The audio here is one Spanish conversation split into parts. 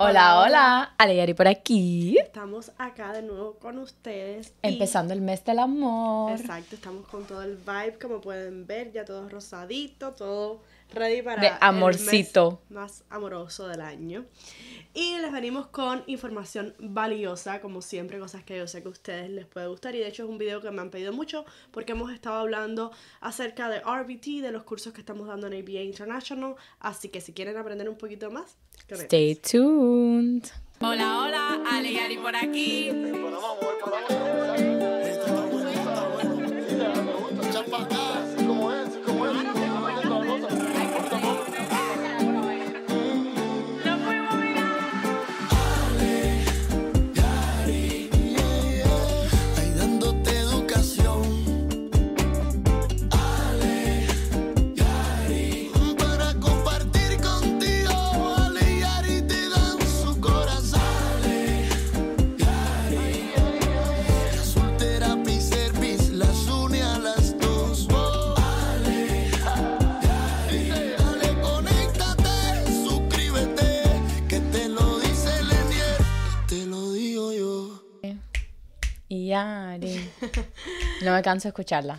Hola, hola, Alegari por aquí. Estamos acá de nuevo con ustedes. y- Empezando el mes del amor. Exacto, estamos con todo el vibe, como pueden ver, ya todo rosadito, todo ready para De el amorcito. mes más amoroso del año. Y les venimos con información valiosa, como siempre, cosas que yo sé que a ustedes les puede gustar. Y de hecho es un video que me han pedido mucho porque hemos estado hablando acerca de RBT, de los cursos que estamos dando en ABA International. Así que si quieren aprender un poquito más. Stay tuned. Hola, hola, Ale y Ari por aquí. No me canso de escucharla.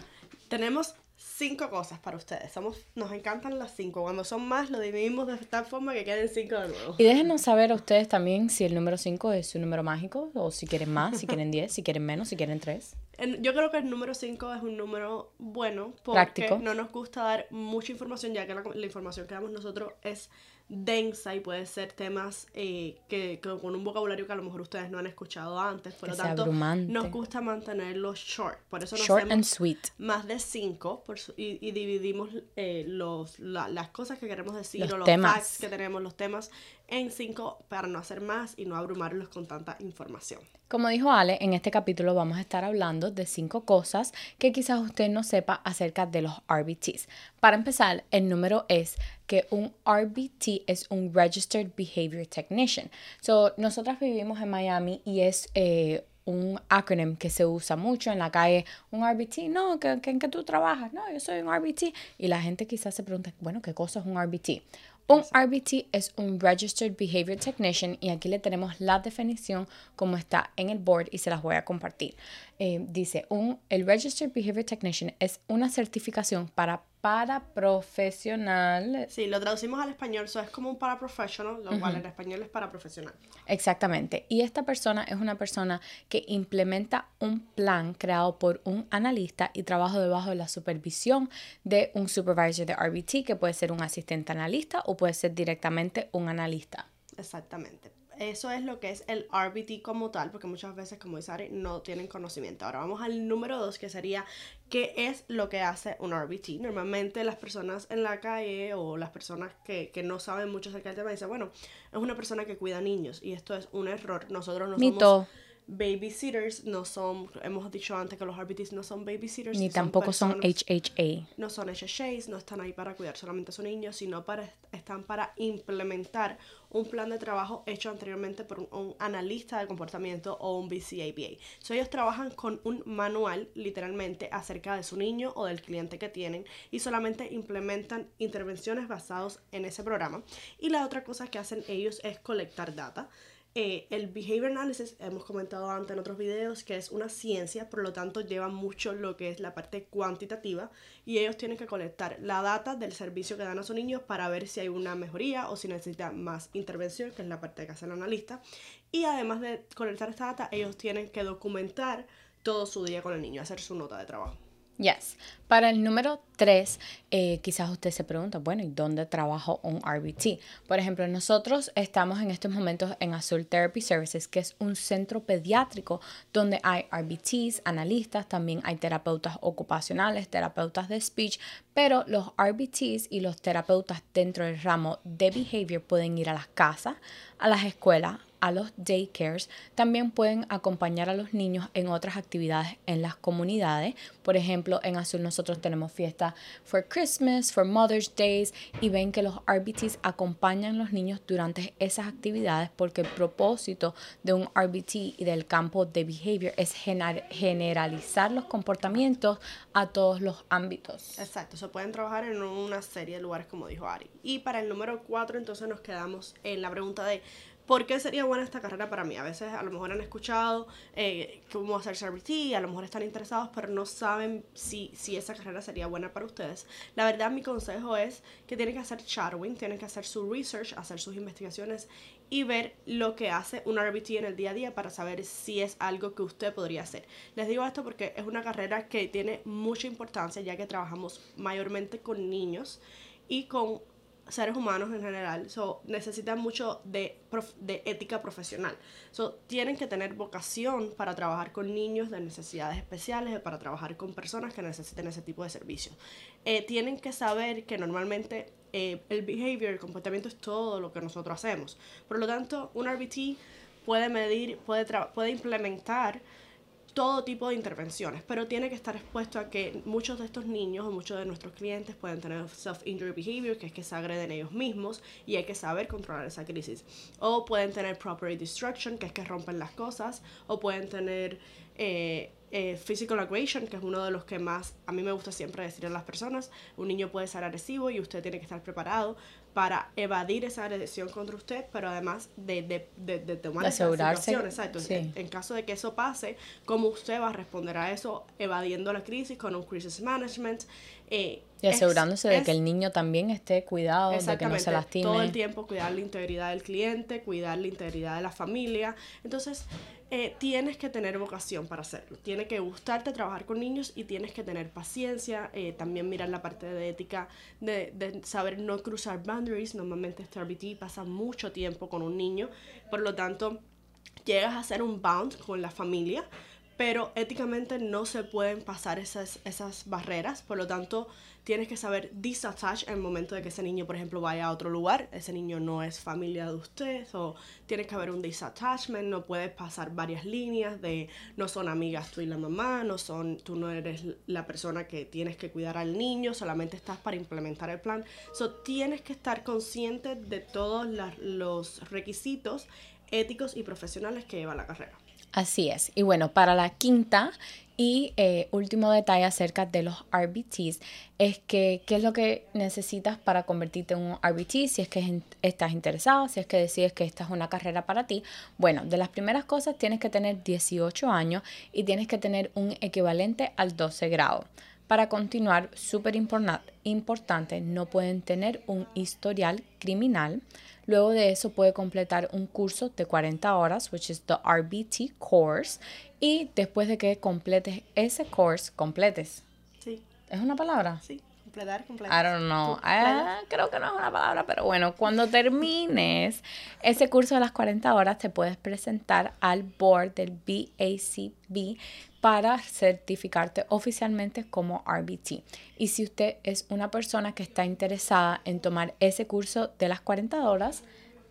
Tenemos cinco cosas para ustedes. Somos, nos encantan las cinco. Cuando son más, lo dividimos de tal forma que queden cinco de nuevo. Y déjenos saber a ustedes también si el número 5 es su número mágico o si quieren más, si quieren 10, si quieren menos, si quieren 3. En- Yo creo que el número 5 es un número bueno porque Práctico. no nos gusta dar mucha información, ya que la, la información que damos nosotros es densa y puede ser temas eh, que, que con un vocabulario que a lo mejor ustedes no han escuchado antes. Por Que lo tanto, nos gusta mantenerlos short. Por eso nos Short and hacemos sweet. más de 5 y, y dividimos eh, los, la- las cosas que queremos decir Los o los temas. facts que tenemos, los temas en 5 para no hacer más y no abrumarlos con tanta información. Como dijo Ale, en este capítulo vamos a estar hablando de cinco cosas que quizás usted no sepa acerca de los RBTs. Para empezar, el número es que un RBT es un Registered Behavior Technician. So, nosotras vivimos en Miami y es eh, un acronym que se usa mucho en la calle. Un RBT, no, ¿que, ¿en qué tú trabajas? No, yo soy un RBT. Y la gente quizás se pregunta, bueno, ¿qué cosa es un RBT? Un RBT es un Registered Behavior Technician y aquí le tenemos la definición como está en el board y se las voy a compartir. Eh, dice, un, el Registered Behavior Technician es una certificación para paraprofesionales. Sí, lo traducimos al español, eso es como un paraprofessional, lo cual en español es paraprofesional. Exactamente. Y esta persona es una persona que implementa un plan creado por un analista y trabaja debajo de la supervisión de un supervisor de RBT, que puede ser un asistente analista o puede ser directamente un analista. Exactamente. Eso es lo que es el RBT como tal, porque muchas veces, como dice Ari, no tienen conocimiento. Ahora vamos al número dos, que sería qué es lo que hace un RBT. Normalmente las personas en la calle o las personas que, que no saben mucho acerca del tema dicen, bueno, es una persona que cuida niños y esto es un error. Nosotros no Mito. somos babysitters, no son, hemos dicho antes que los RBTs no son babysitters. Ni son tampoco son personas- HHA. no son HHAs, no están ahí para cuidar solamente a su niño, sino para, están para implementar un plan de trabajo hecho anteriormente por un, un analista de comportamiento o un BCABA. So, ellos trabajan con un manual, literalmente, acerca de su niño o del cliente que tienen y solamente implementan intervenciones basadas en ese programa. Y la otra cosa que hacen ellos es colectar data. Eh, el behavior analysis, hemos comentado antes en otros videos, que es una ciencia, por lo tanto lleva mucho lo que es la parte cuantitativa y ellos tienen que colectar la data del servicio que dan a sus niños para ver si hay una mejoría o si necesita más intervención, que es la parte que hace el analista. Y además de colectar esta data, ellos tienen que documentar todo su día con el niño, hacer su nota de trabajo. Yes. Para el número 3, quizás usted se pregunta, bueno, ¿y dónde trabajo un RBT? Por ejemplo, nosotros estamos en estos momentos en Azul Therapy Services, que es un centro pediátrico donde hay RBTs, analistas, también hay terapeutas ocupacionales, terapeutas de speech, pero los RBTs y los terapeutas dentro del ramo de behavior pueden ir a las casas, a las escuelas, a los daycares, también pueden acompañar a los niños en otras actividades en las comunidades. Por ejemplo, en Azul nosotros tenemos fiestas for Christmas, for Mother's Days y ven que los RBTs acompañan a los niños durante esas actividades porque el propósito de un RBT y del campo de behavior es gener- generalizar los comportamientos a todos los ámbitos. Exacto, se pueden trabajar en una serie de lugares como dijo Ari. Y para el número 4 entonces nos quedamos en la pregunta de ¿por qué sería buena esta carrera para mí? A veces a lo mejor han escuchado eh, cómo hacer RBT, a lo mejor están interesados, pero no saben si, si esa carrera sería buena para ustedes. La verdad, mi consejo es que tienen que hacer shadowing, tienen que hacer su research, hacer sus investigaciones y ver lo que hace un RBT en el día a día para saber si es algo que usted podría hacer. Les digo esto porque es una carrera que tiene mucha importancia ya que trabajamos mayormente con niños y con seres humanos en general. So, necesitan mucho de, prof- de ética profesional. So, tienen que tener vocación para trabajar con niños de necesidades especiales, para trabajar con personas que necesiten ese tipo de servicios. Eh, tienen que saber que normalmente eh, el behavior, el comportamiento es todo lo que nosotros hacemos. Por lo tanto, un RBT puede medir, puede, puede implementar todo tipo de intervenciones, pero tiene que estar expuesto a que muchos de estos niños o muchos de nuestros clientes pueden tener self-injury behavior, que es que se agreden ellos mismos y hay que saber controlar esa crisis. O pueden tener property destruction, que es que rompen las cosas, o pueden tener eh, eh, physical aggression, que es uno de los que más a mí me gusta siempre decir a las personas. Un niño puede ser agresivo y usted tiene que estar preparado para evadir esa agresión contra usted, pero además de, de, de, de tomar esa asegurarse, situación, exacto. sí. En, en caso de que eso pase, ¿cómo usted va a responder a eso evadiendo la crisis con un crisis management? Eh, Y es- asegurándose de es- que el niño también esté cuidado, de que no se lastime. todo el tiempo cuidar la integridad del cliente, cuidar la integridad de la familia. Entonces, eh, tienes que tener vocación para hacerlo. Tiene que gustarte trabajar con niños y tienes que tener paciencia. eh, también mirar la parte de ética, de, de saber no cruzar boundaries. Normalmente este RBT pasa mucho tiempo con un niño, por lo tanto, llegas a hacer un bound con la familia, pero éticamente no se pueden pasar esas, esas barreras, por lo tanto tienes que saber disattach en el momento de que ese niño, por ejemplo, vaya a otro lugar, ese niño no es familia de usted, o tiene que haber un disattachment, no puedes pasar varias líneas de no son amigas tú y la mamá, no son, tú no eres la persona que tienes que cuidar al niño, solamente estás para implementar el plan. So, tienes que estar consciente de todos los requisitos éticos y profesionales que lleva la carrera. Así es. Y bueno, para la quinta y eh, último detalle acerca de los RBTs es que qué es lo que necesitas para convertirte en un RBT, si es que estás interesado, si es que decides que esta es una carrera para ti. Bueno, de las primeras cosas tienes que tener 18 años y tienes que tener un equivalente al 12 grado. Para continuar, súper importante, no pueden tener un historial criminal. Luego de eso puede completar un curso de 40 horas, which is the RBT course. Y después de que completes ese course, completes. Sí, ¿Es una palabra? sí, completar, completar. I don't know. Ah, creo que no es una palabra, pero bueno, cuando termines ese curso de las 40 horas, te puedes presentar al board del BACB para certificarte oficialmente como RBT. Y si usted es una persona que está interesada en tomar ese curso de las 40 horas,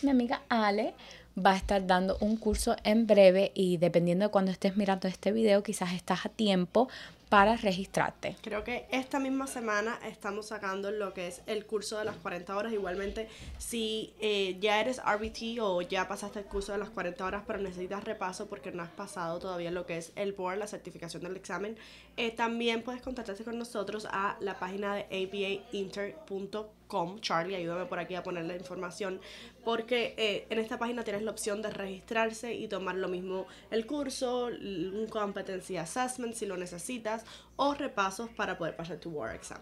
mi amiga Ale va a estar dando un curso en breve y dependiendo de cuando estés mirando este video, quizás estás a tiempo para registrarte. Creo que esta misma semana estamos sacando lo que es el curso de las 40 horas. Igualmente, si eh, ya eres RBT o ya pasaste el curso de las 40 horas, pero necesitas repaso porque no has pasado todavía lo que es el board, la certificación del examen, eh, también puedes contactarte con nosotros a la página de abainter.com. Charlie, ayúdame por aquí a poner la información, porque eh, en esta página tienes la opción de registrarse y tomar lo mismo el curso, un competency assessment si lo necesitas, o repasos para poder pasar tu board exam.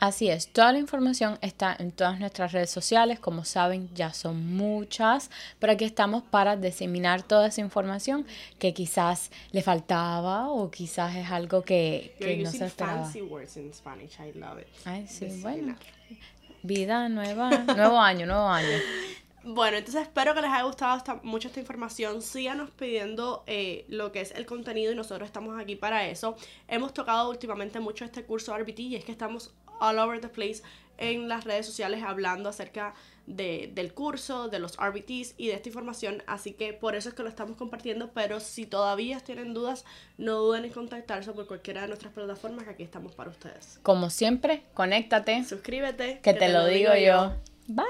Así es, toda la información está en todas nuestras redes sociales, como saben ya son muchas, pero aquí estamos para diseminar toda esa información que quizás le faltaba o quizás es algo que, You're que no se esperaba. fancy words in Spanish, I love it. Ay, sí, bueno, vida nueva, nuevo año, nuevo año. Bueno, entonces espero que les haya gustado esta- mucho esta información. Síganos pidiendo eh, lo que es el contenido y nosotros estamos aquí para eso. Hemos tocado últimamente mucho este curso RBT y es que estamos all over the place en las redes sociales hablando acerca de, del curso, de los RBTs y de esta información. Así que por eso es que lo estamos compartiendo. Pero si todavía tienen dudas, no duden en contactarse por cualquiera de nuestras plataformas que aquí estamos para ustedes. Como siempre, conéctate, Suscríbete. que te lo digo yo. Bye.